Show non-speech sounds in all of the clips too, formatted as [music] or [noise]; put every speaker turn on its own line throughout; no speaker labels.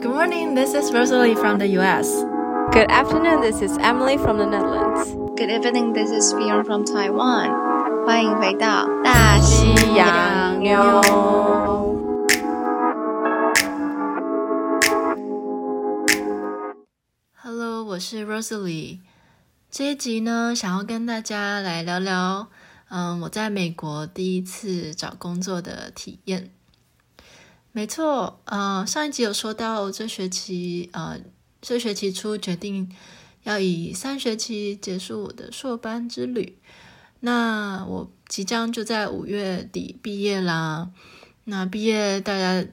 Good morning, this is Rosalie from the US.
Good afternoon, this is Emily from the Netherlands.
Good evening, this is Fion from Taiwan. 欢迎回到大西洋妞。
Hello，我是 Rosalie。这一集呢，想要跟大家来聊聊，嗯，我在美国第一次找工作的体验。没错，呃，上一集有说到，这学期，呃，这学期初决定要以三学期结束我的硕班之旅。那我即将就在五月底毕业啦。那毕业大家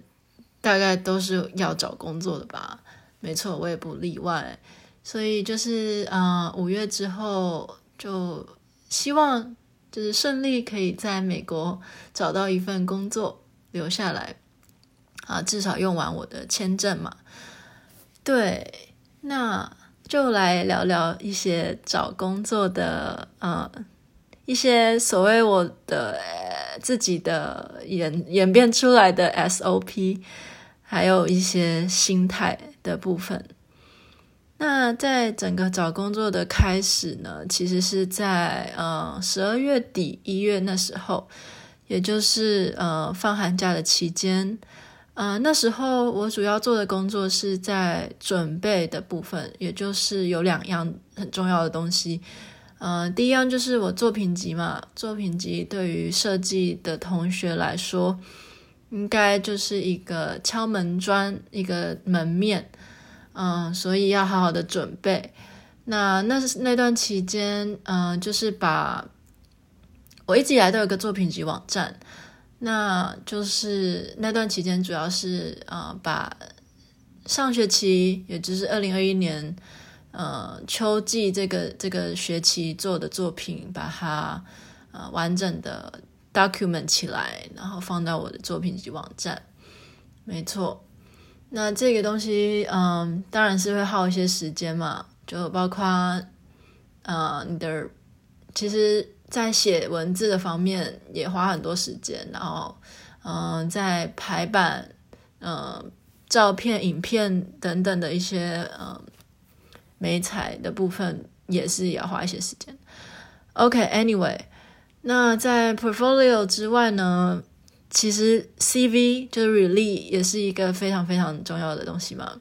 大概都是要找工作的吧？没错，我也不例外。所以就是，呃，五月之后就希望就是顺利可以在美国找到一份工作，留下来。啊，至少用完我的签证嘛。对，那就来聊聊一些找工作的，呃，一些所谓我的、呃、自己的演演变出来的 SOP，还有一些心态的部分。那在整个找工作的开始呢，其实是在呃十二月底一月那时候，也就是呃放寒假的期间。呃，那时候我主要做的工作是在准备的部分，也就是有两样很重要的东西。呃，第一样就是我作品集嘛，作品集对于设计的同学来说，应该就是一个敲门砖，一个门面。嗯、所以要好好的准备。那那那段期间，嗯、呃，就是把我一直以来都有个作品集网站。那就是那段期间，主要是呃，把上学期，也就是二零二一年呃秋季这个这个学期做的作品，把它呃完整的 document 起来，然后放到我的作品集网站。没错，那这个东西嗯、当然是会耗一些时间嘛，就包括呃你的其实。在写文字的方面也花很多时间，然后，嗯、在排版、嗯、照片、影片等等的一些，嗯、呃，媒材的部分也是要花一些时间。OK，Anyway，、那在 Portfolio 之外呢，其实 CV 就是 Release 也是一个非常非常重要的东西嘛，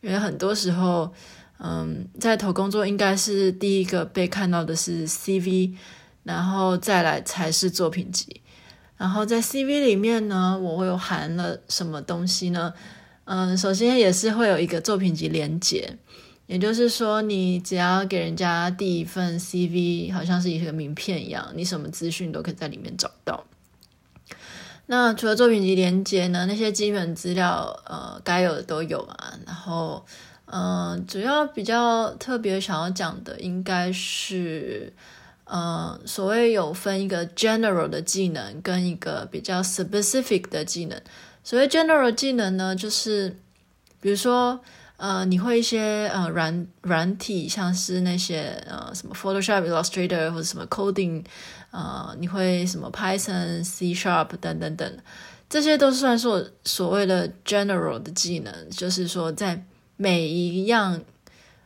因为很多时候，嗯，在投工作应该是第一个被看到的是 CV。然后再来才是作品集，然后在 CV 里面呢，我会有含了什么东西呢？嗯，首先也是会有一个作品集连接，也就是说，你只要给人家递一份 CV，好像是一个名片一样，你什么资讯都可以在里面找到。那除了作品集连接呢，那些基本资料，呃，该有的都有啊。然后，嗯、主要比较特别想要讲的应该是。呃，所谓有分一个 general 的技能跟一个比较 specific 的技能。所谓 general 技能呢，就是比如说，呃，你会一些呃软软体，像是那些呃什么 Photoshop、Illustrator 或者什么 coding，呃，你会什么 Python、C Sharp 等等等，这些都算是我所谓的 general 的技能，就是说在每一样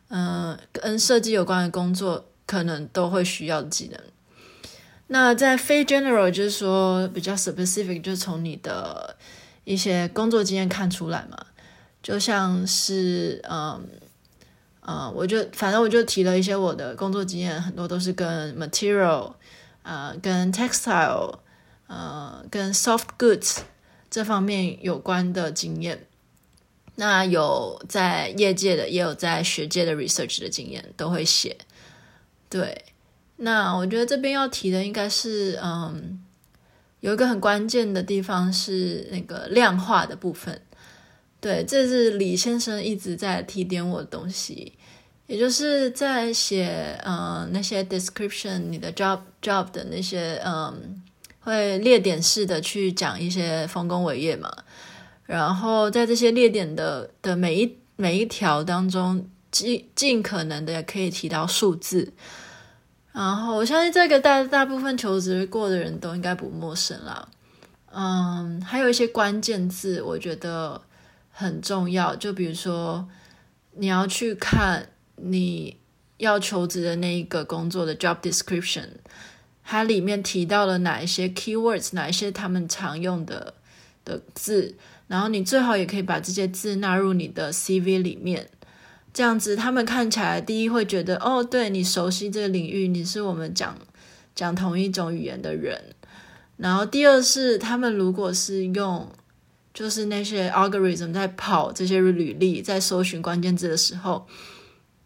呃跟设计有关的工作。可能都会需要技能。那在非 general，就是说比较 specific，就是从你的一些工作经验看出来嘛。就像是，嗯，嗯，我就反正我就提了一些我的工作经验，很多都是跟 material，呃，跟 textile，呃，跟 soft goods 这方面有关的经验。那有在业界的，也有在学界的 research 的经验，都会写。对，那我觉得这边要提的应该是，嗯，有一个很关键的地方是那个量化的部分。对，这是李先生一直在提点我的东西，也就是在写，嗯，那些 description，你的 job job 的那些，嗯，会列点式的去讲一些丰功伟业嘛。然后在这些列点的的每一每一条当中。尽尽可能的也可以提到数字，然后我相信这个大大部分求职过的人都应该不陌生啦。嗯，还有一些关键字，我觉得很重要。就比如说，你要去看你要求职的那一个工作的 job description，它里面提到了哪一些 keywords，哪一些他们常用的的字，然后你最好也可以把这些字纳入你的 CV 里面。这样子，他们看起来第一会觉得，哦，对，你熟悉这个领域，你是我们讲讲同一种语言的人。然后第二是，他们如果是用，就是那些 algorithm 在跑这些履历，在搜寻关键字的时候，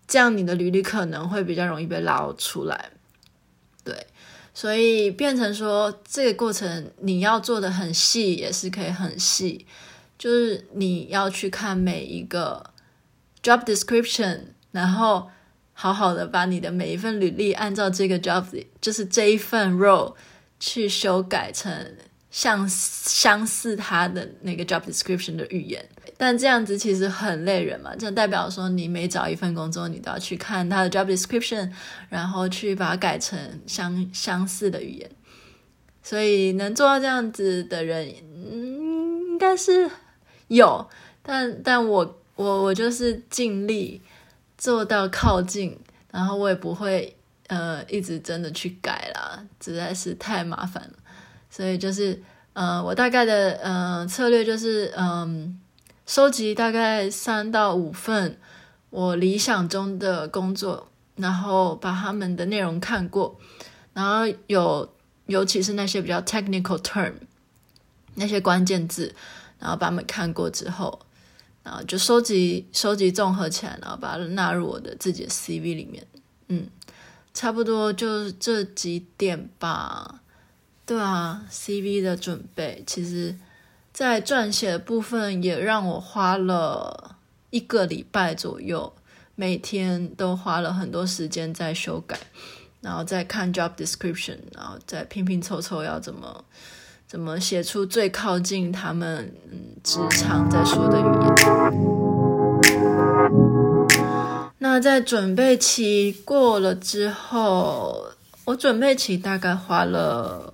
这样你的履历可能会比较容易被捞出来。对，所以变成说，这个过程你要做的很细，也是可以很细，就是你要去看每一个。Job description，然后好好的把你的每一份履历按照这个 job，就是这一份 role 去修改成像相似他的那个 job description 的语言。但这样子其实很累人嘛，就代表说你每找一份工作，你都要去看他的 job description，然后去把它改成相相似的语言。所以能做到这样子的人，嗯，应该是有，但但我。我我就是尽力做到靠近，然后我也不会呃一直真的去改啦，实在是太麻烦了。所以就是呃我大概的呃策略就是嗯、收集大概三到五份我理想中的工作，然后把他们的内容看过，然后有尤其是那些比较 technical term 那些关键字，然后把他们看过之后。然后就收集、收集、综合起来，然后把它纳入我的自己的 CV 里面。嗯，差不多就这几点吧。对啊，CV 的准备，其实，在撰写的部分也让我花了一个礼拜左右，每天都花了很多时间在修改，然后再看 job description，然后再拼拼凑凑要怎么。怎么写出最靠近他们嗯职场在说的语言？那在准备期过了之后，我准备期大概花了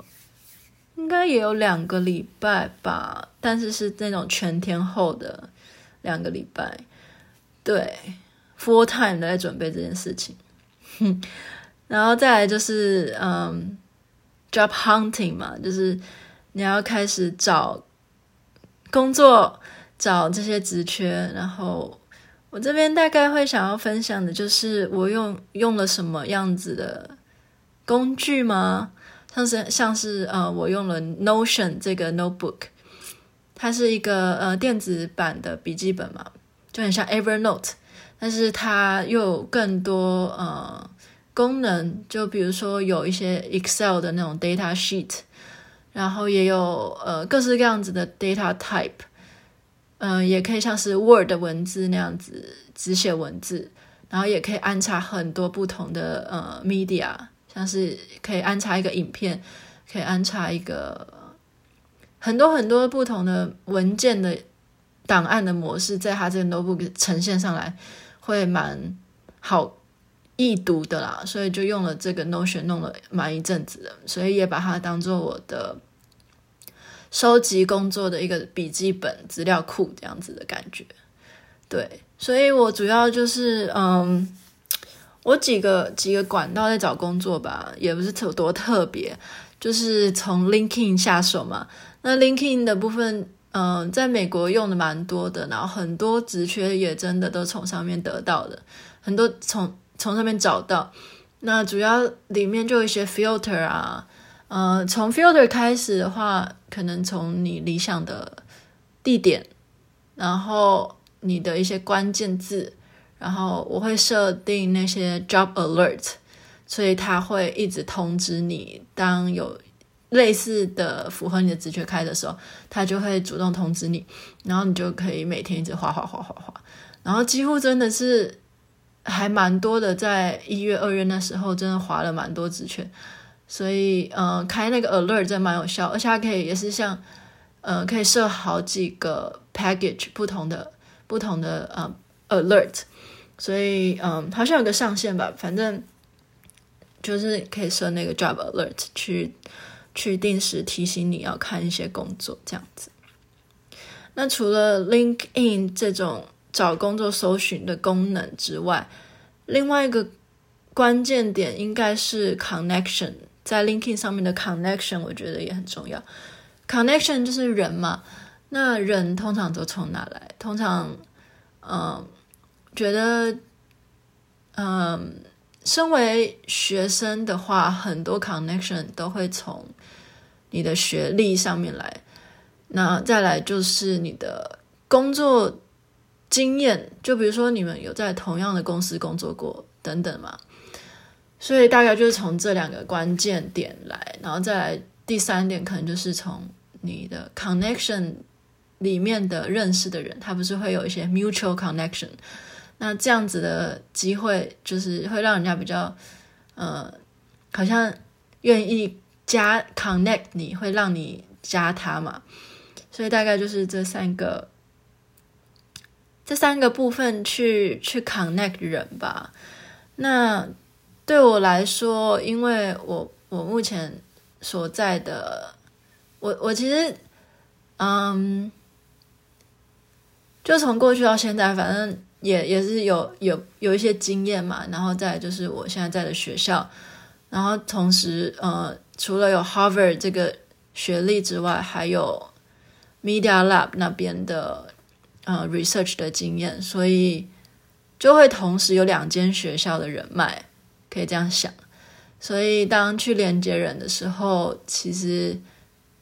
应该也有两个礼拜吧，但是是那种全天候的两个礼拜，对，full time 的在准备这件事情。哼，[laughs] 然后再来就是嗯，job hunting 嘛，就是。你要开始找工作，找这些职缺，然后我这边大概会想要分享的就是我用用了什么样子的工具吗？像是像是呃，我用了 Notion 这个 notebook，它是一个呃电子版的笔记本嘛，就很像 Evernote，但是它又有更多呃功能，就比如说有一些 Excel 的那种 data sheet。然后也有呃各式各样子的 data type，嗯、也可以像是 Word 文字那样子只写文字，然后也可以安插很多不同的呃 media，像是可以安插一个影片，可以安插一个很多很多不同的文件的档案的模式，在它这个 notebook 呈现上来会蛮好易读的啦，所以就用了这个 Notion 弄了蛮一阵子的，所以也把它当做我的。收集工作的一个笔记本资料库这样子的感觉，对，所以我主要就是嗯，我几个几个管道在找工作吧，也不是特多特别，就是从 LinkedIn 下手嘛。那 LinkedIn 的部分，嗯，在美国用的蛮多的，然后很多职缺也真的都从上面得到的，很多从从上面找到。那主要里面就有一些 filter 啊。呃，从 filter 开始的话，可能从你理想的地点，然后你的一些关键字，然后我会设定那些 job alert，所以它会一直通知你，当有类似的符合你的职缺开的时候，它就会主动通知你，然后你就可以每天一直画画画画画，然后几乎真的是还蛮多的，在一月二月那时候，真的划了蛮多职缺。所以，呃，开那个 alert 真蛮有效，而且它可以也是像，呃，可以设好几个 package 不同的不同的呃 alert，所以，嗯、好像有个上限吧，反正就是可以设那个 job alert 去去定时提醒你要看一些工作这样子。那除了 LinkedIn 这种找工作搜寻的功能之外，另外一个关键点应该是 connection，在 LinkedIn 上面的 connection，我觉得也很重要。connection 就是人嘛，那人通常都从哪来？通常，嗯、觉得，嗯、身为学生的话，很多 connection 都会从你的学历上面来。那再来就是你的工作经验，就比如说你们有在同样的公司工作过等等嘛，所以大概就是从这两个关键点来，然后再来第三点可能就是从你的 connection 里面的认识的人，他不是会有一些 mutual connection，那这样子的机会就是会让人家比较呃，好像愿意加 connect 你，会让你加他嘛。所以大概就是这三个，这三个部分去去 connect 人吧。那对我来说，因为我我目前所在的，我我其实，嗯，就从过去到现在，反正也也是有有有一些经验嘛。然后再就是我现在在的学校，然后同时呃，除了有 Harvard 这个学历之外，还有。Media Lab 那边的呃 research 的经验，所以就会同时有两间学校的人脉，可以这样想。所以当去连接人的时候，其实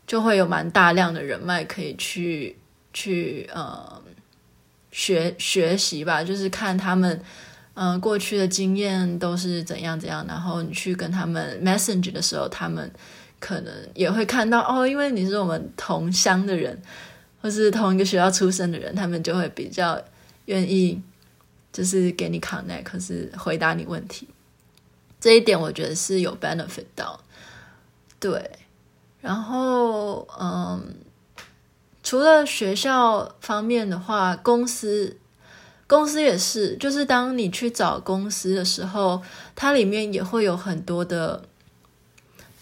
就会有蛮大量的人脉可以去去呃学学习吧，就是看他们嗯、过去的经验都是怎样怎样，然后你去跟他们 message 的时候，他们。可能也会看到哦，因为你是我们同乡的人，或是同一个学校出生的人，他们就会比较愿意，就是给你 connect，可是回答你问题。这一点我觉得是有 benefit 到。对，然后嗯，除了学校方面的话，公司公司也是，就是当你去找公司的时候，它里面也会有很多的。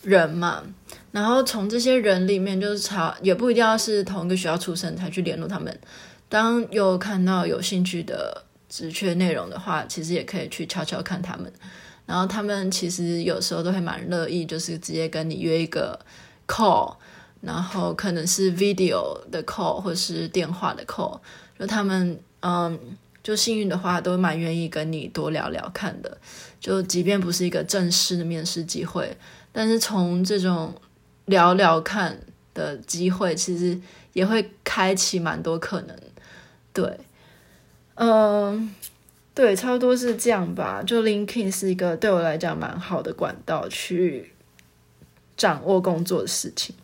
人嘛，然后从这些人里面就是查，也不一定要是同一个学校出身才去联络他们。当有看到有兴趣的职缺内容的话，其实也可以去悄悄看他们。然后他们其实有时候都会蛮乐意，就是直接跟你约一个 call，然后可能是 video 的 call 或是电话的 call。就他们嗯，就幸运的话，都蛮愿意跟你多聊聊看的。就即便不是一个正式的面试机会。但是从这种聊聊看的机会，其实也会开启蛮多可能。对，嗯，对，差不多是这样吧。就 LinkedIn 是一个对我来讲蛮好的管道，去掌握工作的事情。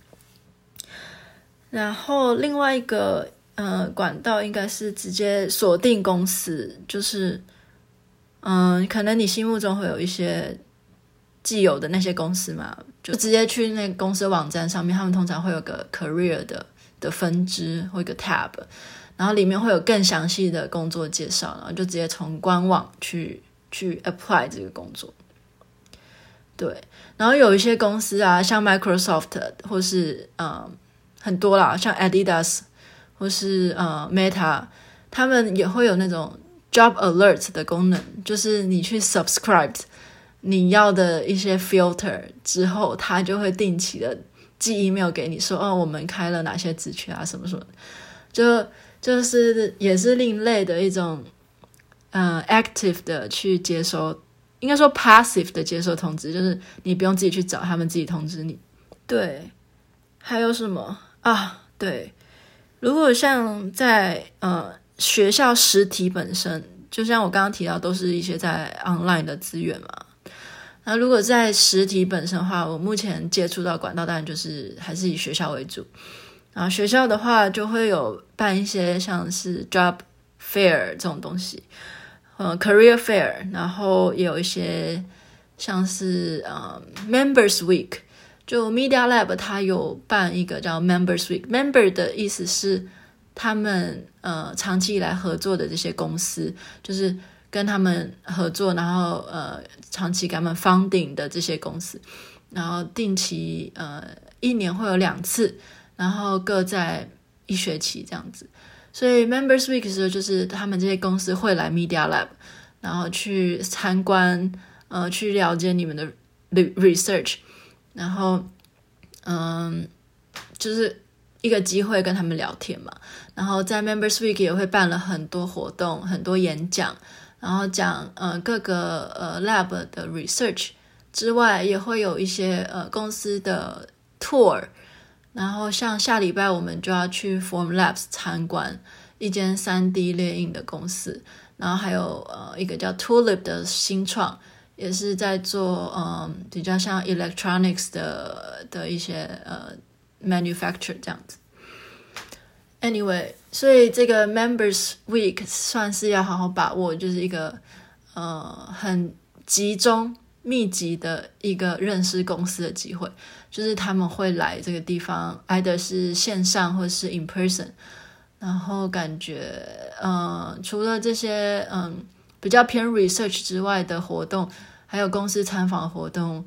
然后另外一个呃管道应该是直接锁定公司，就是嗯，可能你心目中会有一些。既有的那些公司嘛，就直接去那公司网站上面，他们通常会有个 career 的的分支或一个 tab，然后里面会有更详细的工作介绍，然后就直接从官网去去 apply 这个工作。对，然后有一些公司啊，像 Microsoft 或是嗯很多啦，像 Adidas 或是呃 Meta，他们也会有那种 job alert 的功能，就是你去 subscribe。你要的一些 filter 之后，他就会定期的寄 email 给你说，哦，我们开了哪些职缺啊，什么什么，就就是也是另类的一种，嗯、，active 的去接收，应该说 passive 的接收通知，就是你不用自己去找，他们自己通知你。对，还有什么啊？对，如果像在呃学校实体本身，就像我刚刚提到，都是一些在 online 的资源嘛。那如果在实体本身的话，我目前接触到管道当然就是还是以学校为主。然后学校的话就会有办一些像是 job fair 这种东西，呃，career fair，然后也有一些像是呃 members week，就 Media Lab 它有办一个叫 members week，member 的意思是他们呃长期以来合作的这些公司，就是。跟他们合作，然后呃，长期给他们 funding 的这些公司，然后定期呃，一年会有两次，然后各在一学期这样子。所以 Members Week 的时候，就是他们这些公司会来 Media Lab，然后去参观，呃，去了解你们的 research，然后嗯，就是一个机会跟他们聊天嘛。然后在 Members Week 也会办了很多活动，很多演讲。然后讲呃各个呃 lab 的 research 之外，也会有一些呃公司的 tour。然后像下礼拜我们就要去 Formlabs 参观一间 3D 列印的公司，然后还有呃一个叫 Tulip 的新创，也是在做嗯、比较像 electronics 的的一些呃 manufacture 这样子。Anyway，所以这个 Members Week 算是要好好把握，就是一个呃很集中、密集的一个认识公司的机会。就是他们会来这个地方，either 是线上或是 in person。然后感觉，嗯、除了这些嗯、比较偏 research 之外的活动，还有公司参访活动，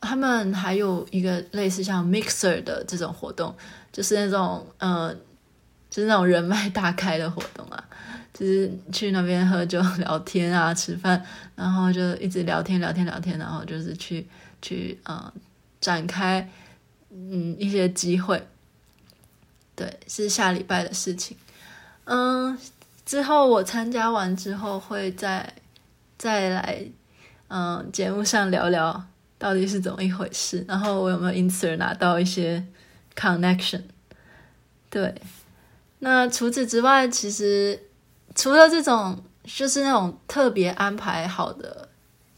他们还有一个类似像 mixer 的这种活动，就是那种嗯。就是那种人脉大开的活动啊，就是去那边喝酒、聊天啊、吃饭，然后就一直聊天、聊天、聊天，然后就是去去呃展开嗯一些机会。对，是下礼拜的事情。嗯，之后我参加完之后会再再来嗯节目上聊聊到底是怎么一回事，然后我有没有因此而拿到一些 connection？对。那除此之外，其实除了这种就是那种特别安排好的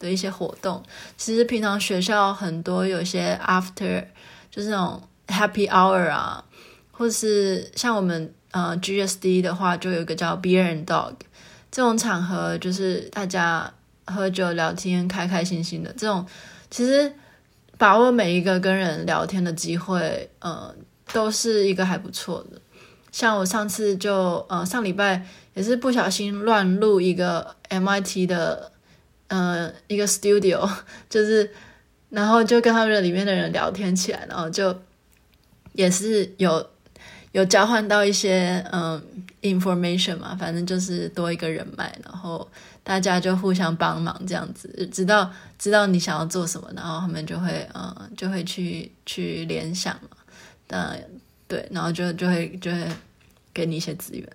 的一些活动，其实平常学校很多有些 after 就是那种 happy hour 啊，或是像我们呃 GSD 的话，就有一个叫 Beer and Dog 这种场合，就是大家喝酒聊天，开开心心的这种，其实把握每一个跟人聊天的机会，呃，都是一个还不错的。像我上次就呃上礼拜也是不小心乱录一个 MIT 的呃一个 studio，[laughs] 就是然后就跟他们里面的人聊天起来，然后就也是有有交换到一些嗯、information 嘛，反正就是多一个人脉，然后大家就互相帮忙这样子，知道知道你想要做什么，然后他们就会嗯、就会去去联想嘛，但。对，然后就就会就会给你一些资源，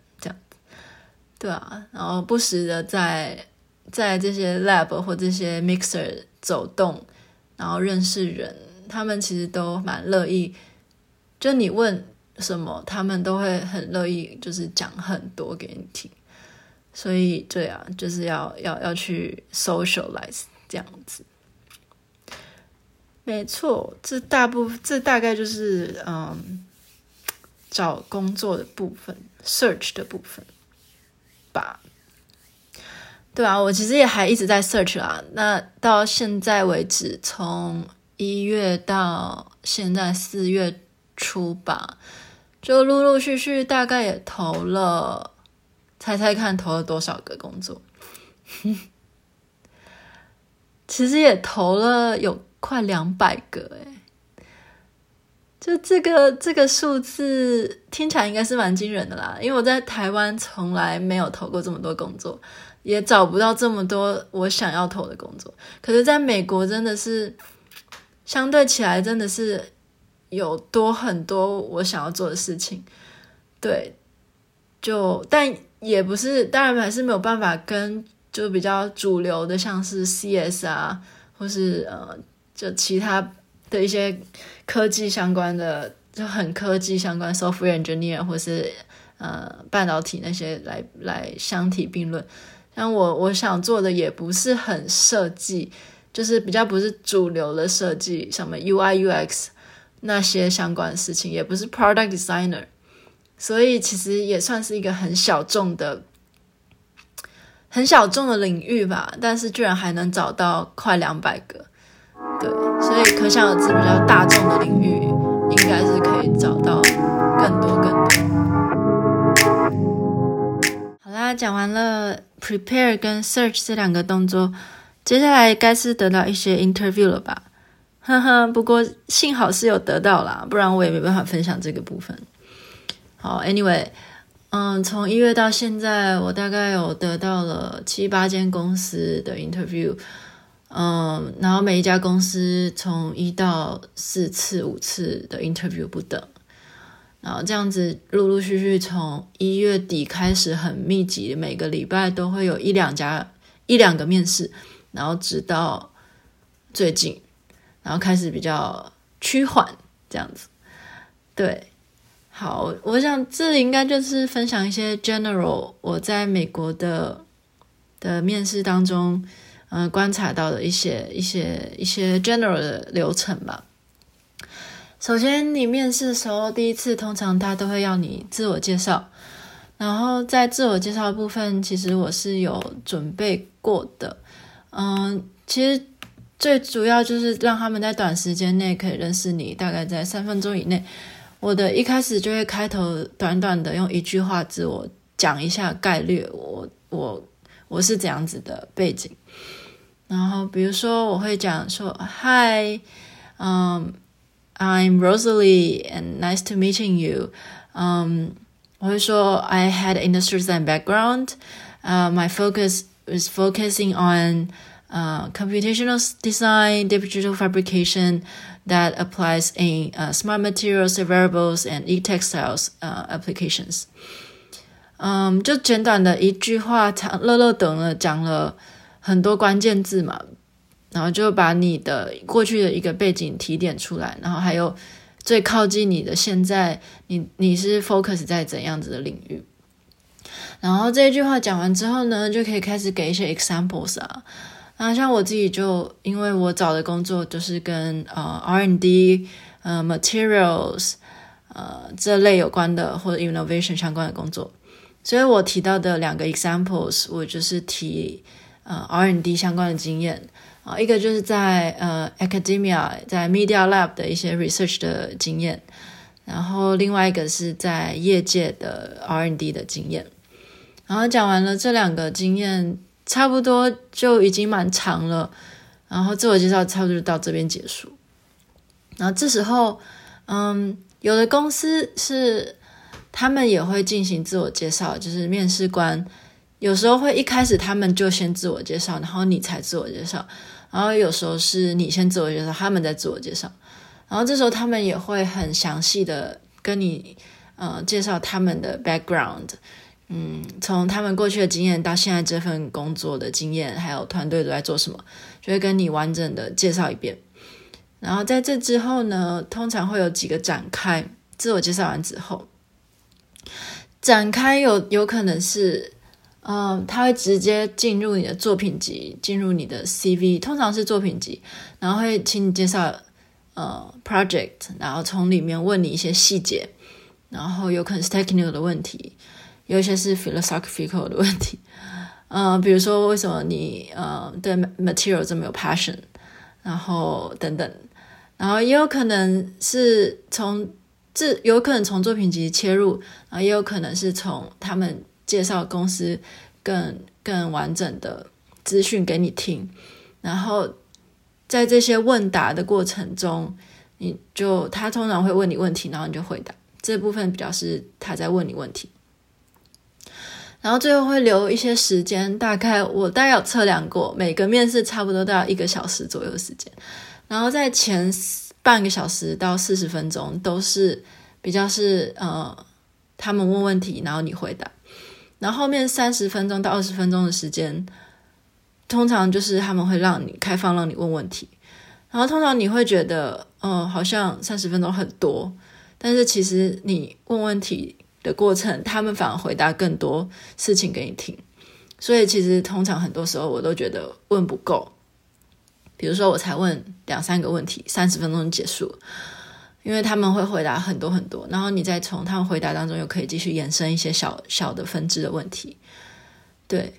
对啊，然后不时的在在这些 lab 或这些 mixer 走动，然后认识人，他们其实都蛮乐意，就你问什么，他们都会很乐意，就是讲很多给你听。所以，对啊，就是要要要去 socialize 这样子。没错，这大部这大概就是嗯。找工作的部分，search 的部分吧。对啊，我其实也还一直在 search 啊。那到现在为止，从一月到现在四月初吧，就陆陆续续大概也投了，猜猜看投了多少个工作？[laughs] 其实也投了有快两百个诶。就这个这个数字听起来应该是蛮惊人的啦，因为我在台湾从来没有投过这么多工作，也找不到这么多我想要投的工作。可是在美国真的是相对起来真的是有多很多我想要做的事情，对，就但也不是，当然还是没有办法跟就比较主流的像是 CS 啊，或是呃就其他。的一些科技相关的，就很科技相关，software engineer 或是呃半导体那些来来相提并论。像我我想做的也不是很设计，就是比较不是主流的设计，什么 UI UX 那些相关的事情，也不是 product designer，所以其实也算是一个很小众的、很小众的领域吧。但是居然还能找到快两百个。对，所以可想而知，比较大众的领域应该是可以找到更多更多。好啦，讲完了 prepare 跟 search 这两个动作，接下来该是得到一些 interview 了吧？呵呵，不过幸好是有得到啦，不然我也没办法分享这个部分。好，Anyway，嗯，从一月到现在，我大概有得到了七八间公司的 interview，嗯，然后每一家公司从一到四次、五次的 interview 不等，然后这样子陆陆续续从一月底开始很密集，每个礼拜都会有一两家、一两个面试，然后直到最近，然后开始比较趋缓这样子，对。好，我想这应该就是分享一些 general 我在美国的的面试当中，嗯、观察到的一些一些一些 general 的流程吧。首先，你面试的时候，第一次通常他都会要你自我介绍，然后在自我介绍部分，其实我是有准备过的。嗯，其实最主要就是让他们在短时间内可以认识你，大概在三分钟以内。我的一开始就会开头短短的用一句话自我讲一下概略，我我我是怎样子的背景，然后比如说我会讲说，Hi，嗯、um,，I'm Rosalie and nice to meeting you，嗯、um,，我会说 I had industry design background，呃、uh,，my focus is focusing on，呃、uh,，computational design，digital fabrication。That applies in uh, smart materials, wearables, and e-textiles uh, applications. 嗯，就简短的一句话，长乐乐等了讲了 很多关键字嘛，然后就把你的过去的一个背景提点出来，然后还有最靠近你的现在，你你是 focus 在怎样子的领域？然后这一句话讲完之后呢，就可以开始给一些 examples 啊。啊，像我自己就因为我找的工作就是跟呃 R&D 呃 materials 呃这类有关的或者 innovation 相关的工作，所以我提到的两个 examples，我就是提呃 R&D 相关的经验啊，一个就是在呃 academia 在 Media Lab 的一些 research 的经验，然后另外一个是在业界的 R&D 的经验，然后讲完了这两个经验。差不多就已经蛮长了，然后自我介绍差不多就到这边结束。然后这时候，嗯，有的公司是他们也会进行自我介绍，就是面试官有时候会一开始他们就先自我介绍，然后你才自我介绍。然后有时候是你先自我介绍，他们再自我介绍。然后这时候他们也会很详细的跟你，呃，介绍他们的 background。嗯，从他们过去的经验到现在这份工作的经验，还有团队都在做什么，就会跟你完整的介绍一遍。然后在这之后呢，通常会有几个展开。自我介绍完之后，展开有有可能是，嗯，他会直接进入你的作品集，进入你的 CV，通常是作品集，然后会请你介绍呃 project，然后从里面问你一些细节，然后有可能是 technical 的问题。有一些是 philosophical 的问题，嗯、[laughs] 呃，比如说为什么你呃对 material 这么有 passion，然后等等，然后也有可能是从这有可能从作品集切入，然后也有可能是从他们介绍公司更更完整的资讯给你听，然后在这些问答的过程中，你就他通常会问你问题，然后你就回答，这部分比较是他在问你问题。然后最后会留一些时间，大概我大概有测量过，每个面试差不多都要一个小时左右时间。然后在前半个小时到四十分钟都是比较是呃，他们问问题，然后你回答。然后后面三十分钟到二十分钟的时间，通常就是他们会让你开放，让你问问题。然后通常你会觉得，哦、呃，好像三十分钟很多，但是其实你问问题。的过程，他们反而回答更多事情给你听，所以其实通常很多时候我都觉得问不够。比如说，我才问两三个问题，三十分钟结束，因为他们会回答很多很多，然后你再从他们回答当中又可以继续延伸一些小小的分支的问题。对，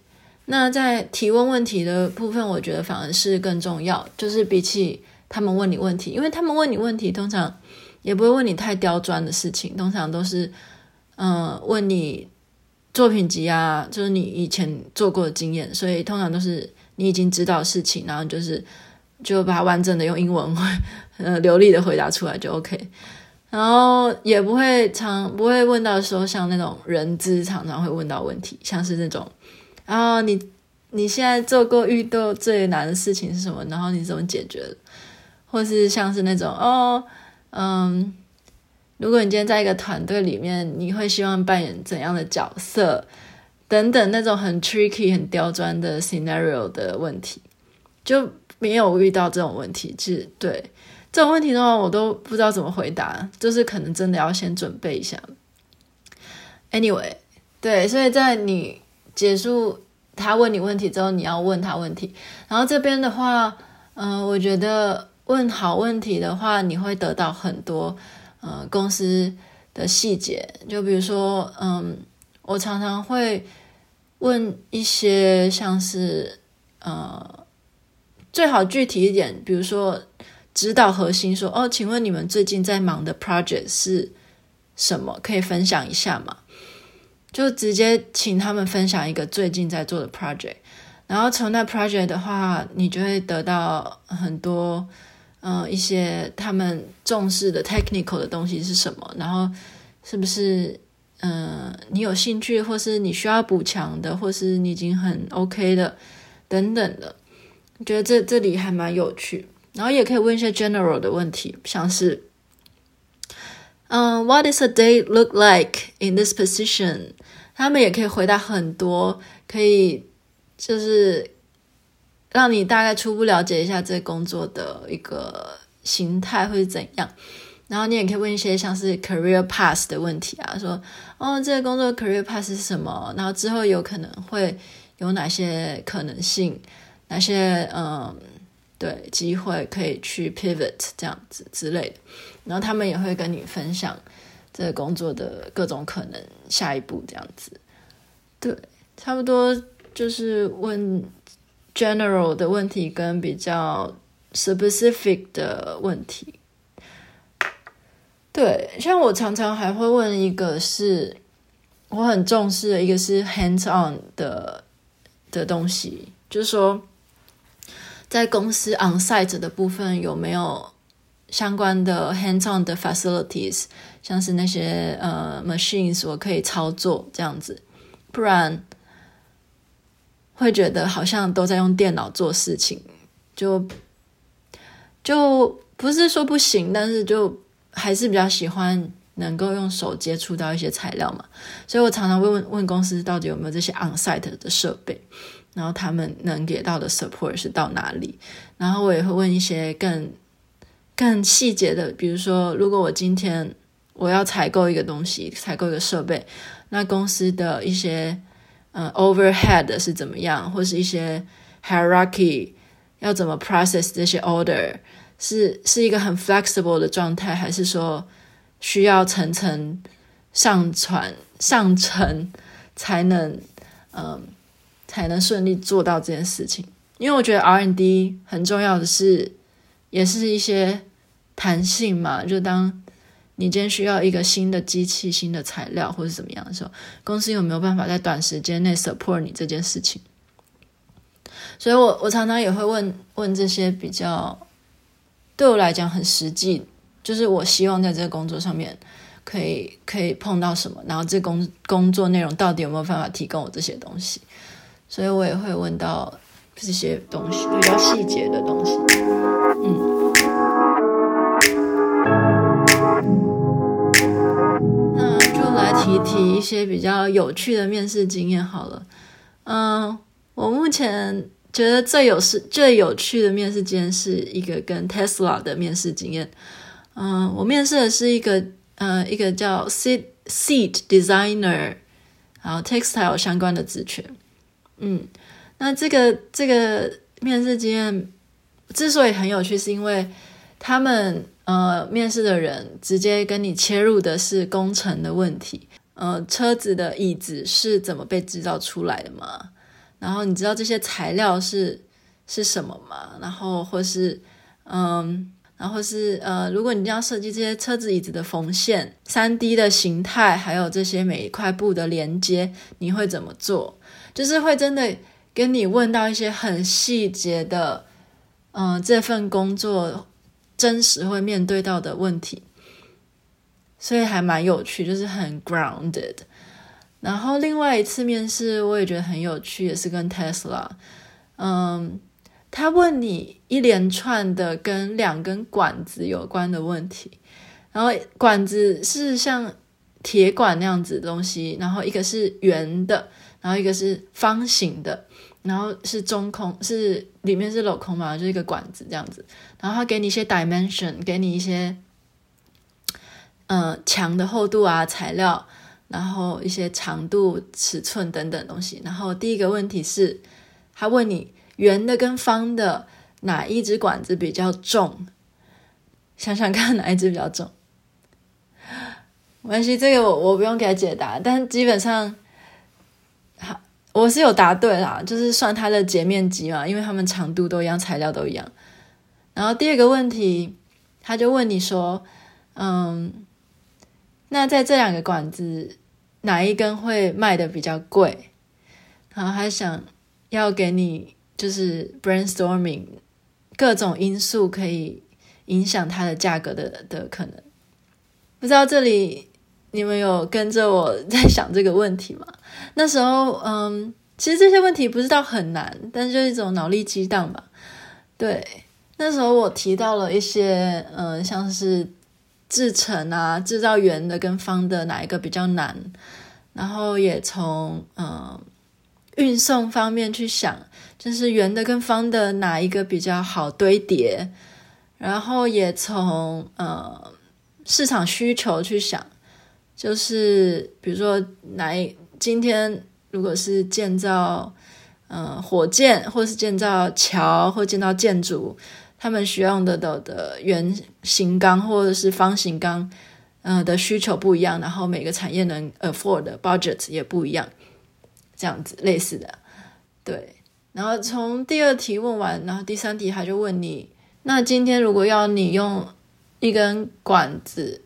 那在提问问题的部分，我觉得反而是更重要，就是比起他们问你问题，因为他们问你问题，通常也不会问你太刁钻的事情，通常都是。嗯，问你作品集啊，就是你以前做过的经验，所以通常都是你已经知道事情，然后就是就把它完整的用英文，[laughs] 呃，流利的回答出来就 OK。然后也不会常不会问到说像那种人资常常会问到问题，像是那种，啊你你现在做过遇到最难的事情是什么？然后你怎么解决的？或是像是那种哦，嗯，如果你今天在一个团队里面，你会希望扮演怎样的角色？等等那种很 tricky、很刁钻的 scenario 的问题，就没有遇到这种问题。其实对这种问题的话，我都不知道怎么回答，就是可能真的要先准备一下。Anyway，对，所以在你结束他问你问题之后，你要问他问题。然后这边的话，嗯、我觉得问好问题的话，你会得到很多呃公司的细节，就比如说，嗯。我常常会问一些像是呃，最好具体一点，比如说指导核心说哦，请问你们最近在忙的 project 是什么？可以分享一下吗？就直接请他们分享一个最近在做的 project，然后从那 project 的话，你就会得到很多呃一些他们重视的 technical 的东西是什么，然后是不是？嗯、你有兴趣，或是你需要补强的，或是你已经很 OK 的，等等的，觉得这这里还蛮有趣。然后也可以问一些 general 的问题，像是，嗯、，What does a day look like in this position？他们也可以回答很多，可以就是让你大概初步了解一下这工作的一个形态会是怎样。然后你也可以问一些像是 career path 的问题啊，说哦，这个工作 career path 是什么？然后之后有可能会有哪些可能性？哪些嗯，对，机会可以去 pivot 这样子之类的。然后他们也会跟你分享这个工作的各种可能，下一步这样子。对，差不多就是问 general 的问题跟比较 specific 的问题。对，像我常常还会问一个是我很重视的，一个是 hands on 的的东西，就是说在公司 on site 的部分有没有相关的 hands on 的 facilities，像是那些呃 machines 我可以操作这样子，不然会觉得好像都在用电脑做事情，就就不是说不行，但是就。还是比较喜欢能够用手接触到一些材料嘛，所以我常常会问问公司到底有没有这些 on-site 的设备，然后他们能给到的 support 是到哪里，然后我也会问一些更更细节的，比如说如果我今天我要采购一个东西，采购一个设备，那公司的一些嗯 overhead 是怎么样，或是一些 hierarchy 要怎么 process 这些 order。是是一个很 flexible 的状态，还是说需要层层上传上层才能嗯、才能顺利做到这件事情？因为我觉得 R N D 很重要的是，也是一些弹性嘛。就当你今天需要一个新的机器、新的材料或者怎么样的时候，公司有没有办法在短时间内 support 你这件事情？所以我我常常也会问问这些比较。对我来讲很实际，就是我希望在这个工作上面可以可以碰到什么，然后这工工作内容到底有没有办法提供我这些东西，所以我也会问到这些东西比较细节的东西。嗯，那就来提提一些比较有趣的面试经验好了。嗯，我目前。觉得最有是最有趣的面试经验是一个跟 Tesla 的面试经验。嗯，我面试的是一个呃一个叫 seat seat designer，然后 textile 相关的职权。嗯，那这个这个面试经验之所以很有趣，是因为他们呃面试的人直接跟你切入的是工程的问题。呃，车子的椅子是怎么被制造出来的吗？然后你知道这些材料是是什么吗？然后或是嗯，然后是呃，如果你要设计这些车子椅子的缝线、三 D 的形态，还有这些每一块布的连接，你会怎么做？就是会真的跟你问到一些很细节的，嗯，这份工作真实会面对到的问题。所以还蛮有趣，就是很 grounded。然后另外一次面试，我也觉得很有趣，也是跟 Tesla。嗯，他问你一连串的跟两根管子有关的问题，然后管子是像铁管那样子的东西，然后一个是圆的，然后一个是方形的，然后是中空，是里面是镂空嘛，就是一个管子这样子。然后他给你一些 dimension，给你一些。嗯，墙的厚度啊，材料，然后一些长度、尺寸等等东西。然后第一个问题是，他问你圆的跟方的哪一支管子比较重？想想看哪一支比较重？没关系，这个我我不用给他解答，但基本上，我是有答对啦，就是算它的截面积嘛，因为它们长度都一样，材料都一样。然后第二个问题，他就问你说，嗯。那在这两个管子，哪一根会卖的比较贵？然后还想要给你就是 brainstorming 各种因素可以影响它的价格的的可能。不知道这里你们有跟着我在想这个问题吗？那时候，嗯，其实这些问题不是到很难，但就是一种脑力激荡吧。对，那时候我提到了一些，嗯，像是。制程啊，制造圆的跟方的哪一个比较难？然后也从嗯运送方面去想，就是圆的跟方的哪一个比较好堆叠？然后也从呃市场需求去想，就是比如说哪一今天如果是建造呃火箭，或是建造桥，或建造建筑。他们需要的的的圆形钢或者是方形钢，嗯、呃、的需求不一样，然后每个产业能 afford 的 budget 也不一样，这样子类似的，对。然后从第二题问完，然后第三题他就问你，那今天如果要你用一根管子，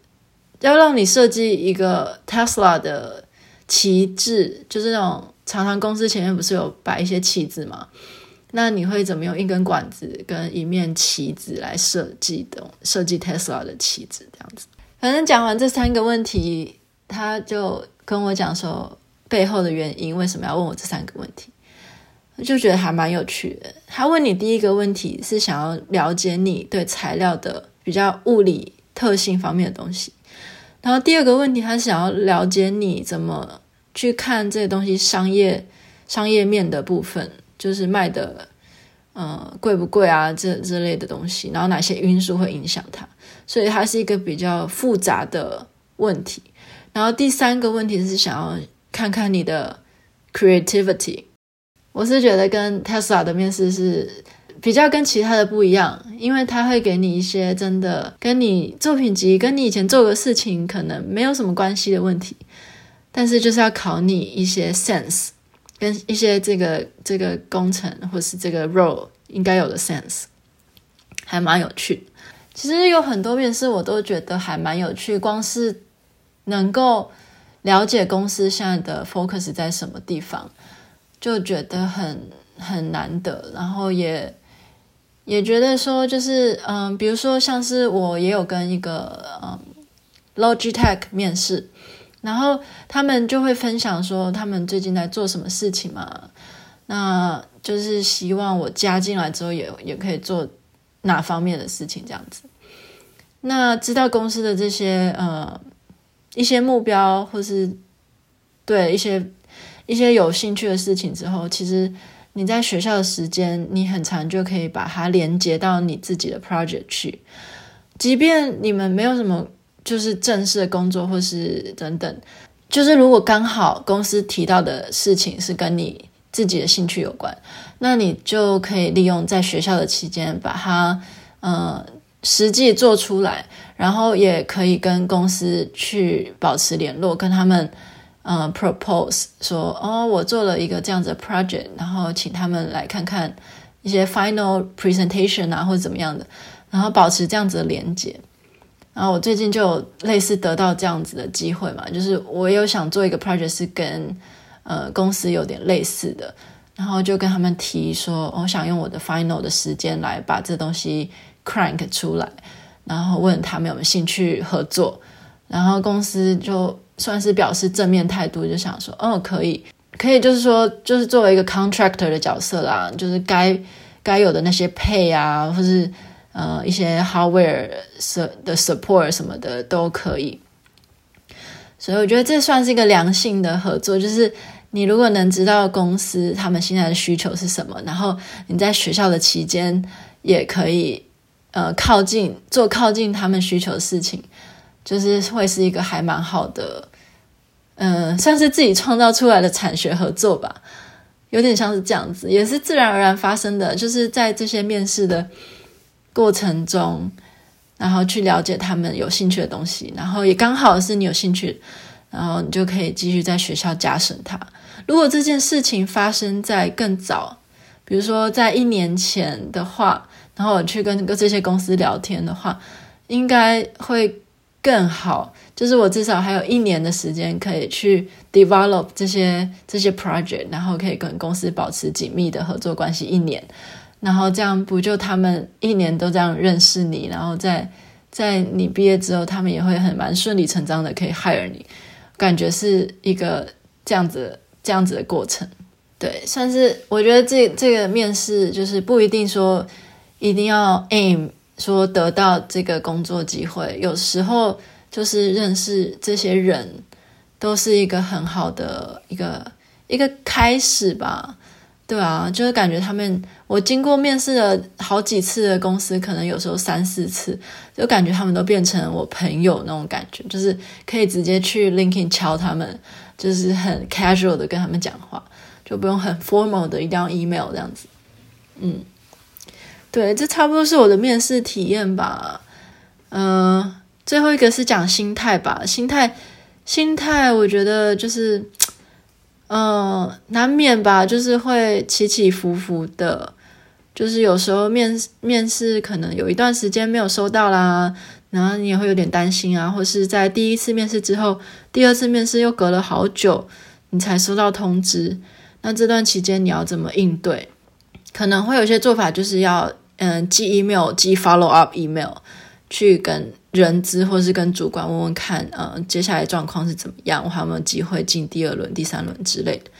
要让你设计一个 Tesla 的旗帜，就是那种常常公司前面不是有摆一些旗子吗？那你会怎么用一根管子跟一面旗子来设计的？设计 Tesla 的旗子这样子。反正讲完这三个问题，他就跟我讲说背后的原因，为什么要问我这三个问题，就觉得还蛮有趣的。他问你第一个问题是想要了解你对材料的比较物理特性方面的东西，然后第二个问题他想要了解你怎么去看这些东西商业商业面的部分。就是卖的，呃，贵不贵啊？这这类的东西，然后哪些因素会影响它？所以它是一个比较复杂的问题。然后第三个问题是想要看看你的 creativity。我是觉得跟 Tesla 的面试是比较跟其他的不一样，因为它会给你一些真的跟你作品集、跟你以前做的事情可能没有什么关系的问题，但是就是要考你一些 sense。跟一些这个这个工程或是这个 role 应该有的 sense，还蛮有趣。其实有很多面试我都觉得还蛮有趣，光是能够了解公司现在的 focus 在什么地方，就觉得很很难得。然后也也觉得说，就是嗯，比如说像是我也有跟一个嗯 Logitech 面试。然后他们就会分享说他们最近在做什么事情嘛，那就是希望我加进来之后也也可以做哪方面的事情这样子。那知道公司的这些呃一些目标或是对一些一些有兴趣的事情之后，其实你在学校的时间你很长就可以把它连接到你自己的 project 去，即便你们没有什么。就是正式的工作，或是等等，就是如果刚好公司提到的事情是跟你自己的兴趣有关，那你就可以利用在学校的期间把它呃实际做出来，然后也可以跟公司去保持联络，跟他们呃 propose 说哦，我做了一个这样子的 project，然后请他们来看看一些 final presentation 啊，或者怎么样的，然后保持这样子的连接。然后我最近就有类似得到这样子的机会嘛，就是我有想做一个 project 是跟呃公司有点类似的，然后就跟他们提说，我想用我的 final 的时间来把这东西 crank 出来，然后问他们有没有兴趣合作，然后公司就算是表示正面态度，就想说，哦，可以，可以，就是说，就是作为一个 contractor 的角色啦，就是该该有的那些 pay 啊，或是呃一些 hardware 的 support 什么的都可以。所以我觉得这算是一个良性的合作，就是你如果能知道公司他们现在的需求是什么，然后你在学校的期间也可以呃靠近做靠近他们需求的事情，就是会是一个还蛮好的，嗯、算是自己创造出来的产学合作吧，有点像是这样子，也是自然而然发生的，就是在这些面试的过程中。然后去了解他们有兴趣的东西，然后也刚好是你有兴趣，然后你就可以继续在学校加深它。如果这件事情发生在更早，比如说在一年前的话，然后我去跟这些公司聊天的话，应该会更好。就是我至少还有一年的时间可以去 develop 这些这些 project，然后可以跟公司保持紧密的合作关系一年。然后这样不就他们一年都这样认识你，然后在在你毕业之后，他们也会很蛮顺理成章的可以 hire 你，感觉是一个这样子这样子的过程。对，算是我觉得这这个面试就是不一定说一定要 aim 说得到这个工作机会，有时候就是认识这些人都是一个很好的一个一个开始吧。对啊，就是感觉他们，我经过面试了好几次的公司，可能有时候三四次，就感觉他们都变成我朋友那种感觉，就是可以直接去 LinkedIn 敲他们，就是很 casual 的跟他们讲话，就不用很 formal 的一定要 email 这样子。嗯，对，这差不多是我的面试体验吧。嗯、呃，最后一个是讲心态吧，心态，心态，我觉得就是。嗯，难免吧，就是会起起伏伏的，就是有时候面面试可能有一段时间没有收到啦，然后你也会有点担心啊，或是在第一次面试之后，第二次面试又隔了好久，你才收到通知，那这段期间你要怎么应对？可能会有些做法，就是要嗯寄 email，寄 follow up email 去跟。人资或是跟主管问问看，呃，接下来状况是怎么样？我还有没有机会进第二轮、第三轮之类的？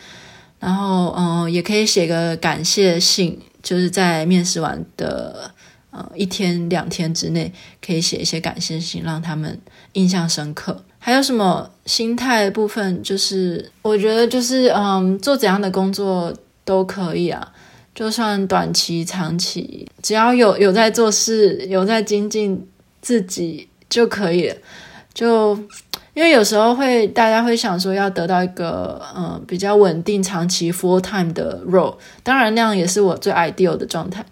然后，嗯、也可以写个感谢信，就是在面试完的呃一天两天之内，可以写一些感谢信，让他们印象深刻。还有什么心态部分？就是我觉得，就是嗯，做怎样的工作都可以啊，就算短期、长期，只要有有在做事，有在精进。自己就可以了，就因为有时候会大家会想说要得到一个嗯、比较稳定长期 full time 的 role，当然那样也是我最 ideal 的状态。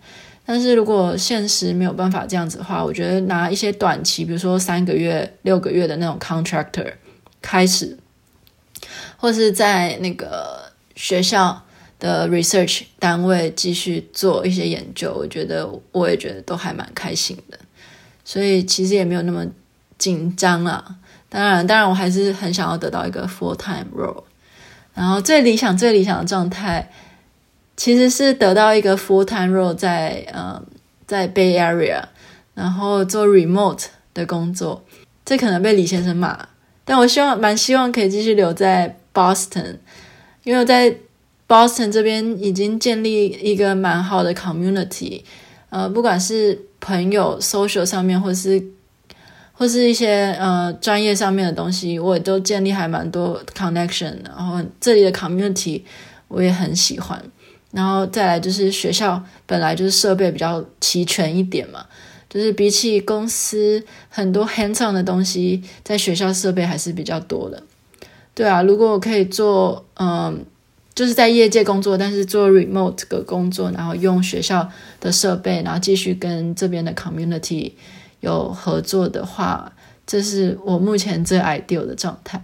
但是如果现实没有办法这样子的话，我觉得拿一些短期，比如说三个月、六个月的那种 contractor 开始，或是在那个学校的 research 单位继续做一些研究，我觉得我也觉得都还蛮开心的。所以其实也没有那么紧张了。当然，当然我还是很想要得到一个 full time role。然后最理想、最理想的状态，其实是得到一个 full time role 在呃在 Bay Area，然后做 remote 的工作。这可能被李先生骂，但我希望蛮希望可以继续留在 Boston，因为我在 Boston 这边已经建立一个蛮好的 community。呃，不管是朋友 social 上面，或是或是一些呃专业上面的东西，我也都建立还蛮多 connection。然后这里的 community 我也很喜欢。然后再来就是学校本来就是设备比较齐全一点嘛，就是比起公司很多 hands on 的东西，在学校设备还是比较多的。对啊，如果我可以做嗯。就是在业界工作，但是做 remote 的工作，然后用学校的设备，然后继续跟这边的 community 有合作的话，这是我目前最 ideal 的状态。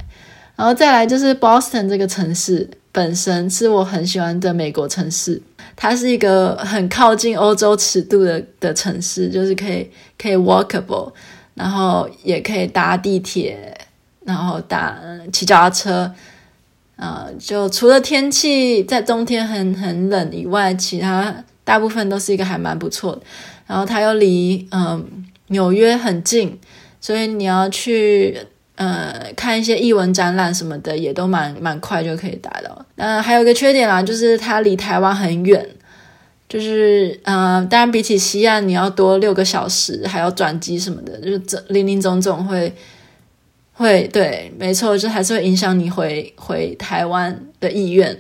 然后再来就是 Boston 这个城市本身是我很喜欢的美国城市，它是一个很靠近欧洲尺度的的城市，就是可以可以 walkable，然后也可以搭地铁，然后打骑脚踏车。呃，就除了天气在冬天很很冷以外，其他大部分都是一个还蛮不错的。然后它又离嗯、纽约很近，所以你要去呃看一些艺文展览什么的，也都蛮蛮快就可以达到。那还有一个缺点啦，就是它离台湾很远，就是呃，当然比起西岸你要多六个小时，还要转机什么的，就是这林林总总会会对，没错，就还是会影响你回回台湾的意愿。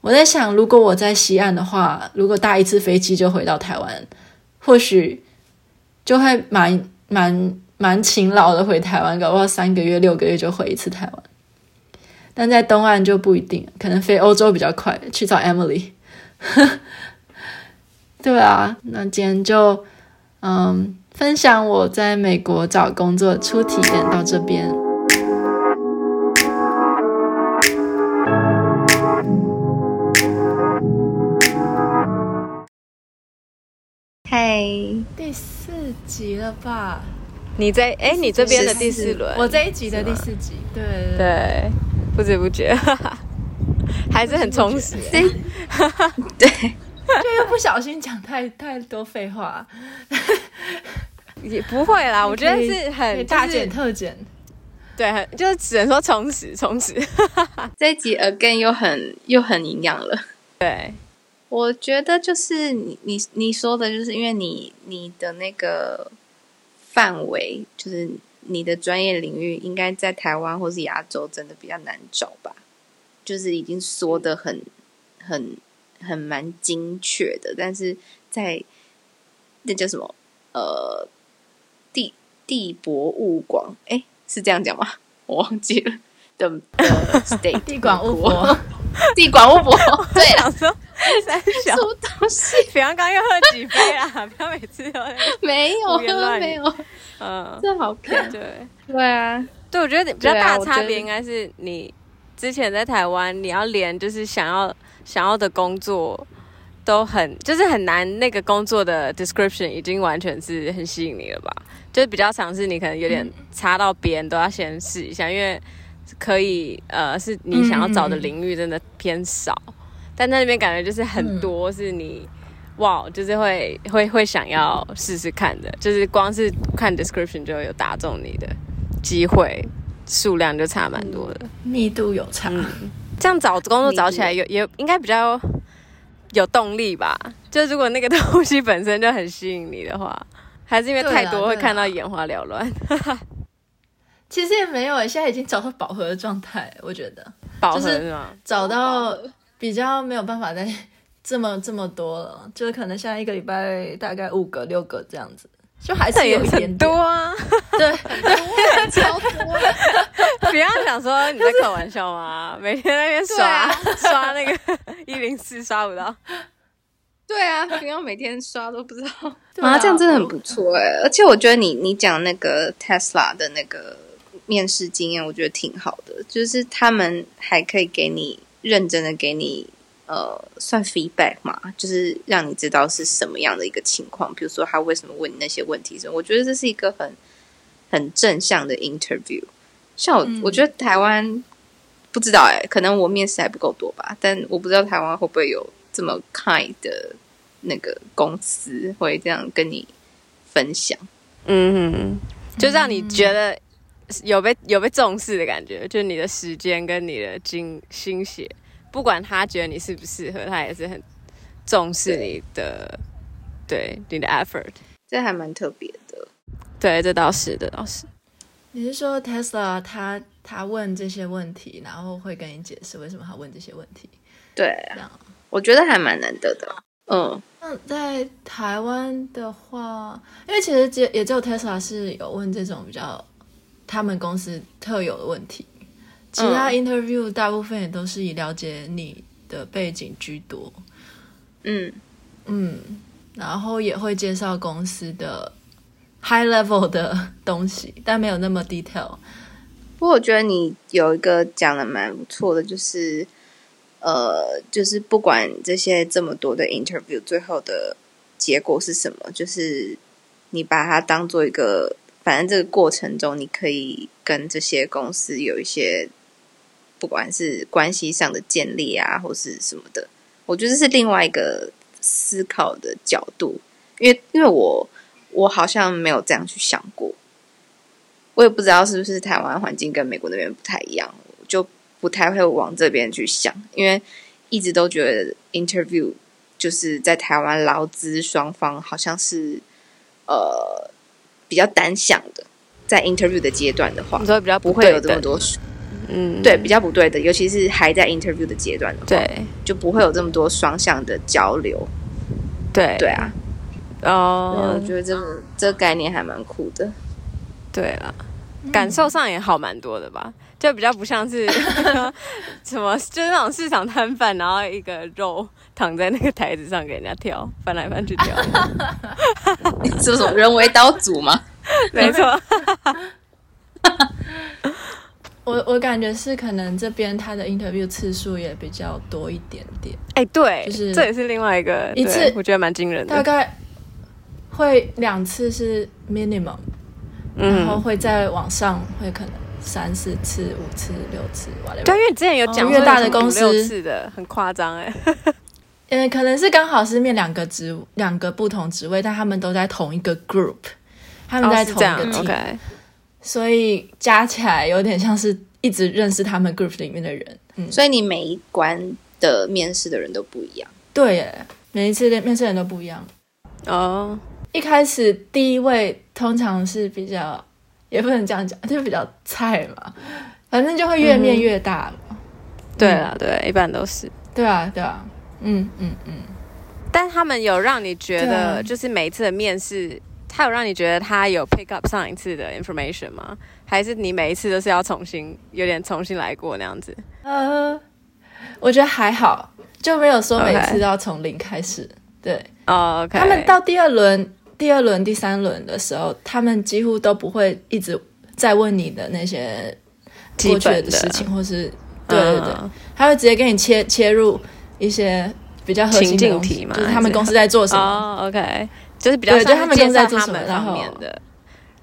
我在想，如果我在西岸的话，如果搭一次飞机就回到台湾，或许就会蛮蛮蛮勤劳的回台湾，搞不好三个月、六个月就回一次台湾。但在东岸就不一定，可能飞欧洲比较快，去找 Emily。[laughs] 对啊，那今天就嗯分享我在美国找工作初体验到这边。
嗨，
第四集了吧？
你在哎，你这边的第四轮，
我这一集的第四集，对。对，[laughs]
对，不知不觉，还是很充实。[laughs]
对，
就又不小心讲太太多废话，
也不会啦。我觉得是很
大减特减，
对，很就是只能说充实充实。
这一集 again 又很又很营养了，
对。
我觉得就是你你你说的，就是因为你你的那个范围，就是你的专业领域，应该在台湾或是亚洲真的比较难找吧？就是已经说的很很很蛮精确的，但是在那叫什么呃地地博物馆，哎，是这样讲吗？[laughs] 我忘记了的的 [laughs] state [laughs]
地广物博。
地广物博，对了，
说 [laughs] 三小什么东西？比方刚又喝几杯啊？[laughs] 不要每次都
没有喝没有，
嗯，
这好看，
对
对啊，
对，我觉得比较大的差别应该是你之前在台湾，你要连就是想要想要的工作都很就是很难，那个工作的 description 已经完全是很吸引你了吧？就是比较尝试，你可能有点差到别人都要先试一下，因为。可以，呃，是你想要找的领域真的偏少，嗯、但在那边感觉就是很多是你，嗯、哇，就是会会会想要试试看的，就是光是看 description 就有打中你的机会，数量就差蛮多的，
密度有差，
嗯，这样找工作找起来有也应该比较有动力吧？就如果那个 [laughs] 东西本身就很吸引你的话，还是因为太多会看到眼花缭乱。[laughs]
其实也没有，现在已经找到饱和的状态，我觉得
饱和
是找到比较没有办法再 [laughs] 这么这么多了，就是可能现在一个礼拜大概五个六个这样子，就还是有一点，点
多啊，
对，
超多。[laughs]
不要想说你在开玩笑吗？[laughs] 每天在那边刷、啊、刷那个一零四刷不到，
对啊，不要每天刷都不知道啊，这样真的很不错哎，而且我觉得你你讲那个 Tesla 的那个。面试经验我觉得挺好的，就是他们还可以给你认真的给你呃算 feedback 嘛，就是让你知道是什么样的一个情况。比如说他为什么问你那些问题，我觉得这是一个很很正向的 interview。像我，嗯、我觉得台湾不知道哎、欸，可能我面试还不够多吧，但我不知道台湾会不会有这么 kind 的那个公司会这样跟你分享。
嗯哼，就让你觉得。有被有被重视的感觉，就你的时间跟你的精心血，不管他觉得你适不适合，他也是很重视你的，对，对你的 effort，
这还蛮特别的。
对，这倒是，这倒是。
你是说 Tesla 他他问这些问题，然后会跟你解释为什么他问这些问题？
对啊，我觉得还蛮难得的。嗯，
那在台湾的话，因为其实只也只有 Tesla 是有问这种比较。他们公司特有的问题，其他 interview 大部分也都是以了解你的背景居多。
嗯
嗯，然后也会介绍公司的 high level 的东西，但没有那么 detail。
不过我觉得你有一个讲的蛮不错的，就是呃，就是不管这些这么多的 interview，最后的结果是什么，就是你把它当做一个。反正这个过程中，你可以跟这些公司有一些，不管是关系上的建立啊，或是什么的，我觉得是另外一个思考的角度。因为，因为我我好像没有这样去想过。我也不知道是不是台湾环境跟美国那边不太一样，就不太会往这边去想，因为一直都觉得 interview 就是在台湾劳资双方好像是呃比较单向的，在 interview 的阶段的话，
你说比较
不会有这么多，
嗯，
对，比较不对的，尤其是还在 interview 的阶段的话，
对，
就不会有这么多双向的交流，
对，
对啊，
哦，
我觉得这个这个概念还蛮酷的，
对啊。感受上也好蛮多的吧，就比较不像是 [laughs] 什么，就是那种市场摊贩，然后一个肉躺在那个台子上给人家挑，翻来翻去挑，[laughs]
是不是人为刀俎吗？[laughs]
没错。
我我感觉是可能这边他的 interview 次数也比较多一点点。
哎、欸，对，
就是
这也是另外一个
一次，
我觉得蛮惊人的，
大概会两次是 minimum。然后会在网上会可能三四次、五次、六次，whatever。
对，因为你之前有讲
越大的公司
六次的很夸张哎。
嗯，[laughs] 可能是刚好是面两个职两个不同职位，但他们都在同一个 group，他们在同一个 team，、
哦、
所以加起来有点像是一直认识他们 group 里面的人。嗯，
所以你每一关的面试的人都不一样。
对耶，每一次的面试人都不一样。
哦。
一开始第一位通常是比较，也不能这样讲，就比较菜嘛，反正就会越面越大。
嗯、对啊，对，一般都是。
对啊，对啊，嗯嗯嗯。
但他们有让你觉得，就是每一次的面试，他有让你觉得他有 pick up 上一次的 information 吗？还是你每一次都是要重新，有点重新来过那样子？
呃，我觉得还好，就没有说每次都要从零开始。对，
哦，okay.
他们到第二轮。第二轮、第三轮的时候，他们几乎都不会一直在问你的那些过去的事情，或是对对对，他会直接给你切切入一些比较核心的东西嘛，就是他们公司在做什么。
哦，OK，就是比较
对，就他们公司在做什么
方面的，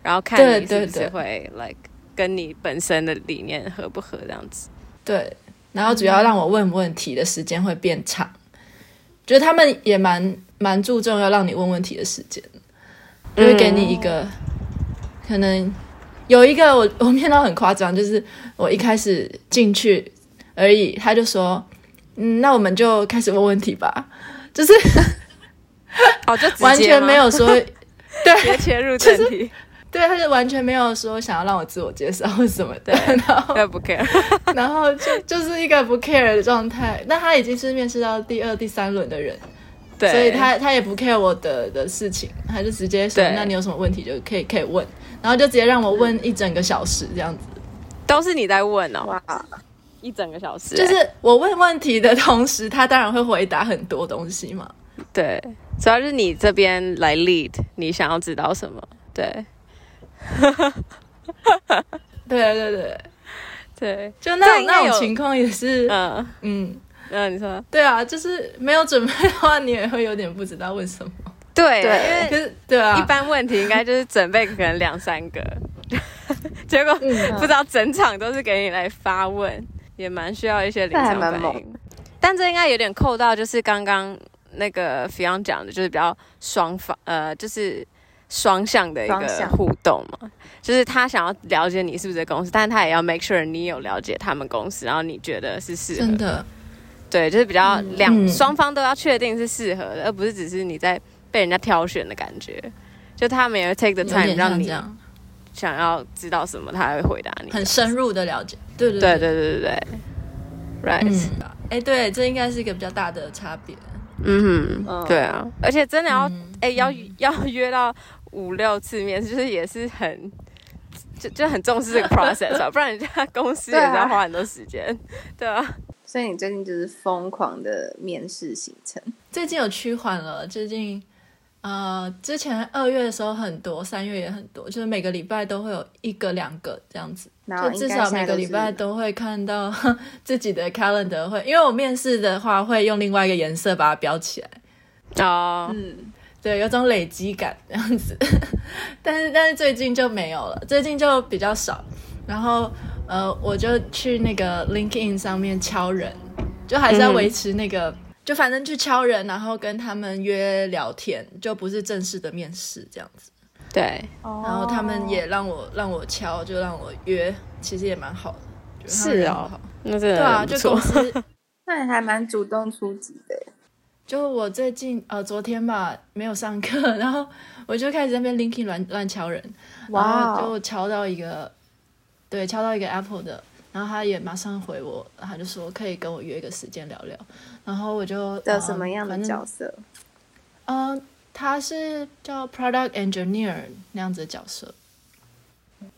然后看你是不是会 like 跟你本身的理念合不合这样子。
对，然后主要让我问问题的时间会变长，觉得他们也蛮蛮注重要让你问问题的时间。就会给你一个，嗯、可能有一个我 [laughs] 我面到很夸张，就是我一开始进去而已，他就说，嗯，那我们就开始问问题吧，就是，[laughs]
哦，就
完全没有
说，[laughs] 对，切入正题，
就是，对，他就完全没有说想要让我自我介绍或什么的，然后
不 care，
然后就就是一个不 care 的状态，那他已经是面试到第二、第三轮的人。对，所以他他也不 care 我的的事情，他就直接说：“那你有什么问题就可以可以问。”然后就直接让我问一整个小时这样子，
都是你在问哦。哇，一整个小时，
就是我问问题的同时，他当然会回答很多东西嘛。
对，主要是你这边来 lead，你想要知道什么？对，
对对对
对，
就那种那种情况也是，嗯嗯。
嗯，你说
对啊，就是没有准备的话，你也会有点不知道问什么。
对，
对，因为可是对啊，
一般问题应该就是准备可能两三个，[laughs] 结果不知道整场都是给你来发问，也蛮需要一些临场反应。但这应该有点扣到，就是刚刚那个 Fion 讲的，就是比较双方呃，就是双向的一个互动嘛，就是他想要了解你是不是公司，但是他也要 make sure 你有了解他们公司，然后你觉得是适合的。对，就是比较两双、嗯、方都要确定是适合的，而不是只是你在被人家挑选的感觉。就他们也会 take the time 让你想要知道什么，他还会回答你，
很深入的了解。对对
对对对对对，right。
哎，对，这应该是一个比较大的差别。
嗯哼，对啊，而且真的要哎、嗯、要要约到五六次面试，就是也是很就就很重视这个 [laughs] process 啊，不然人家公司也是要花很多时间，对啊。
所以你最近就是疯狂的面试行程，
最近有趋缓了。最近，呃，之前二月的时候很多，三月也很多，就是每个礼拜都会有一个两个这样子，就至少每个礼拜都会看到 [laughs] 自己的 calendar 会，因为我面试的话会用另外一个颜色把它标起来。
哦，
嗯，对，有种累积感这样子。[laughs] 但是但是最近就没有了，最近就比较少，然后。呃，我就去那个 LinkedIn 上面敲人，就还是要维持那个，嗯、就反正去敲人，然后跟他们约聊天，就不是正式的面试这样子。
对，
然后他们也让我让我敲，就让我约，其实也蛮好的。是哦，
那这对
啊，就公司 [laughs]
那你还蛮主动出击的。
就我最近呃昨天吧没有上课，[laughs] 然后我就开始在那边 LinkedIn 乱乱敲人，哇，就敲到一个，对，敲到一个 Apple 的，然后他也马上回我，他就说可以跟我约一个时间聊聊，然后我就
的什么样的角色？
嗯，他是叫 Product Engineer 那样子的角色，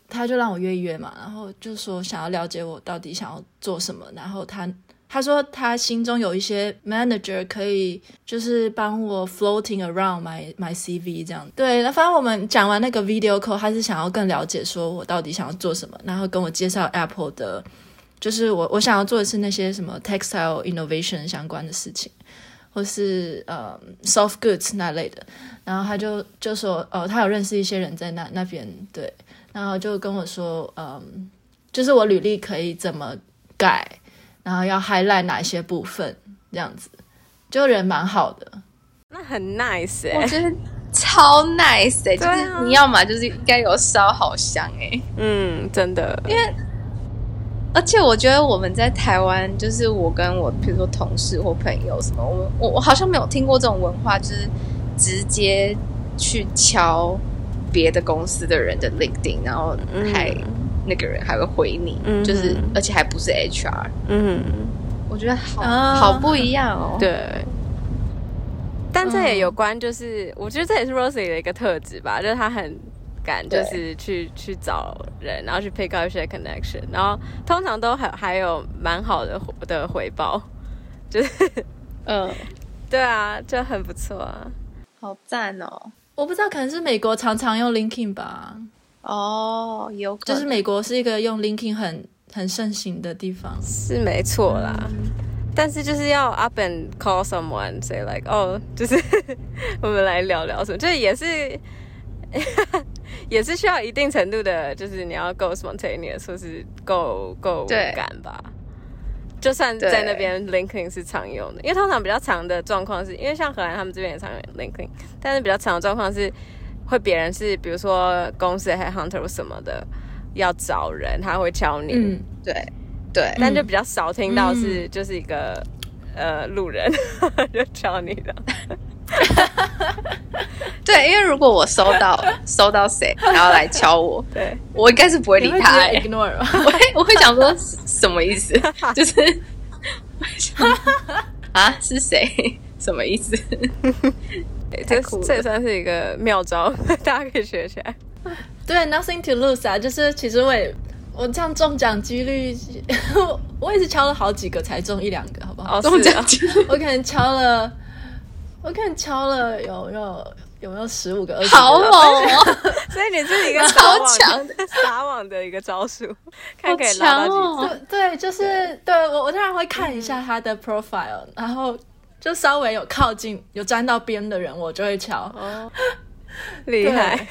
他就让我约一约嘛，然后就说想要了解我到底想要做什么，然后他。他说他心中有一些 manager 可以就是帮我 floating around my my CV 这样。对，那反正我们讲完那个 video call，他是想要更了解说我到底想要做什么，然后跟我介绍 Apple 的，就是我我想要做的是那些什么 textile innovation 相关的事情，或是呃 soft goods 那类的。然后他就就说哦，他有认识一些人在那那边，对，然后就跟我说嗯，就是我履历可以怎么改。然后要 highlight 哪一些部分，这样子，就人蛮好的，
那很 nice 哎、欸，
我觉得超 nice 哎、欸，就是你要嘛就是应该有烧好香哎、欸，
嗯，真的，
因为而且我觉得我们在台湾，就是我跟我比如说同事或朋友什么，我我我好像没有听过这种文化，就是直接去敲别的公司的人的 LinkedIn，然后还。嗯那个人还会回你，嗯、就是而且还不是 HR，嗯，我觉得好、哦、好不一样哦。
对，但这也有关，就是、嗯、我觉得这也是 Rosie 的一个特质吧，就是他很敢，就是去去找人，然后去 pick up 一些 connection，然后通常都还还有蛮好的的回报，就是嗯，[laughs] 对啊，就很不错啊，
好赞哦！
我不知道，可能是美国常常用 LinkedIn 吧。
哦，有
就是美国是一个用 LinkedIn 很很盛行的地方，
是没错啦。嗯、但是就是要 up and call someone say like 哦，就是 [laughs] 我们来聊聊什么，就是也是 [laughs] 也是需要一定程度的，就是你要够 spontaneous，或是够够敢吧。就算在那边 LinkedIn 是常用的，因为通常比较长的状况是因为像荷兰他们这边也常用 LinkedIn，但是比较长的状况是。会别人是比如说公司的 headhunter 什么的要找人，他会敲你。
嗯，对对，
但就比较少听到是就是一个、嗯、呃路人 [laughs] 就敲你的。[laughs]
对，因为如果我收到收到谁然后来敲我，[laughs] 对我应该是不会理他、欸、，ignore。我会我会想说什么意思？就是啊是谁？什么意思？
这这也算是一个妙招，[laughs] 大家可以学起来。
对，Nothing to lose 啊，就是其实我也我这样中奖几率，[laughs] 我也是敲了好几个才中一两个，好不好？
中奖几率，
我可能敲了，我可能敲了有有有没有十五个、二十
个？好猛哦！[laughs]
所以你是一个超强的撒网的一个招数，看可以拉到几
次。对，就是对我我当然会看一下他的 profile，然后。就稍微有靠近、有沾到边的人，我就会敲。
哦，[laughs] 厉害！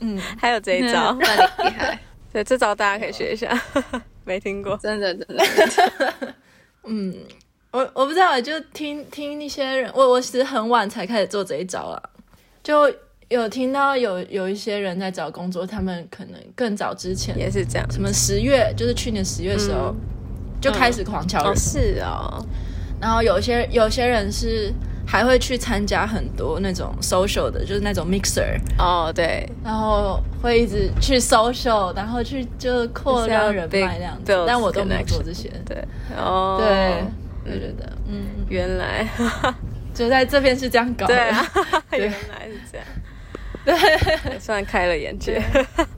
嗯，还有这一招，
那厉害。[laughs]
对，这招大家可以学一下，没听过，
真的真的。[laughs]
嗯，我我不知道，就听听一些人，我我其实很晚才开始做这一招啊，就有听到有有一些人在找工作，他们可能更早之前
也是这样，
什么十月，就是去年十月的时候就开始狂敲人。
是哦。
然后有些有些人是还会去参加很多那种 social 的，就是那种 mixer
哦，对，
然后会一直去 social，然后去就扩张人脉那样子，但我都没有做这些，
对，哦，
对，我觉得，嗯，
原来。[laughs]
就在这边是这样搞的，
对啊，[laughs] 原来是这样，对，算开了眼界，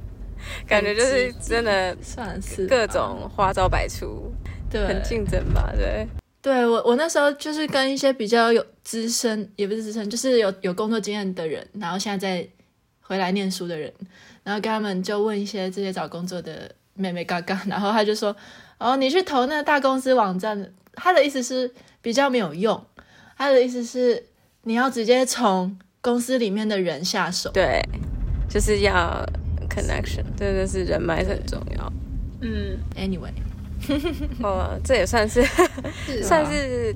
[laughs] 感觉就是真的
算是
各种花招百出，对，很竞争吧，对。
对我，我那时候就是跟一些比较有资深，也不是资深，就是有有工作经验的人，然后现在在回来念书的人，然后跟他们就问一些这些找工作的妹妹嘎嘎，然后他就说：“哦，你去投那个大公司网站，他的意思是比较没有用，他的意思是你要直接从公司里面的人下手，
对，就是要 connection，真的是人脉很重要。
嗯，anyway。” [laughs]
哦，这也算是，是 [laughs] 算是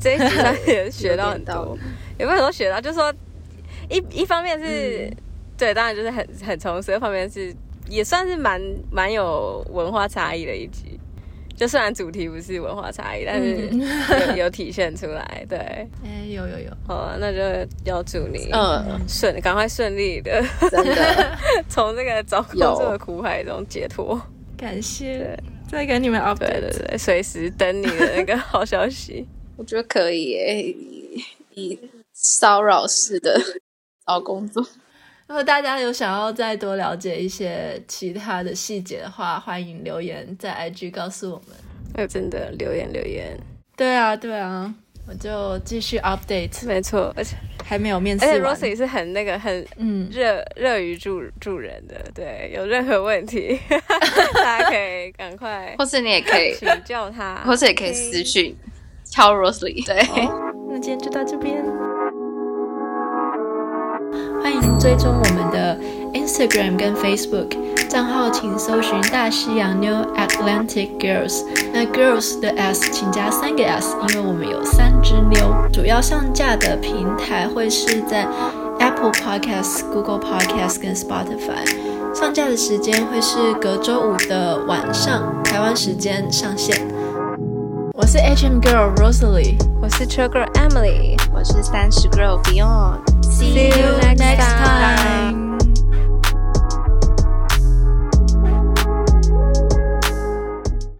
这一集上也 [laughs] 学到很多，有没有很多学到？就是说，一一方面是对，当然就是很很从这方面是也算是蛮蛮有文化差异的一集。就虽然主题不是文化差异，但是有，有体现出来。对，哎、
欸，有有有。
好啊，那就要祝你嗯顺，赶快顺利的，
真的
从这个找工作的苦海中解脱。
感谢，再给你们 update。对
对对，随时等你的那个好消息。[laughs]
我觉得可以耶，以以骚扰式的找工作。[laughs]
如果大家有想要再多了解一些其他的细节的话，欢迎留言在 IG 告诉我们。
哎，真的留言留言。
对啊，对啊，我就继续 update。
没错，而且
还没有面试。
而且 Rosie 是很那个很嗯热热于助助人的，对，有任何问题 [laughs] 大家可以赶快，
或是你也可以
请教他，
或是也可以私讯敲 Rosie。对，
那今天就到这边。欢迎追踪我们的 Instagram 跟 Facebook 账号，请搜寻大西洋 New Atlantic Girls。那 Girls 的 S 请加三个 S，因为我们有三只妞。主要上架的平台会是在 Apple Podcasts、Google Podcasts 跟 Spotify。上架的时间会是隔周五的晚上，台湾时间上线。我是 HM Girl Rosalie，
我是 Chill Girl Emily，
我是三十 Girl Beyond。
See you next time.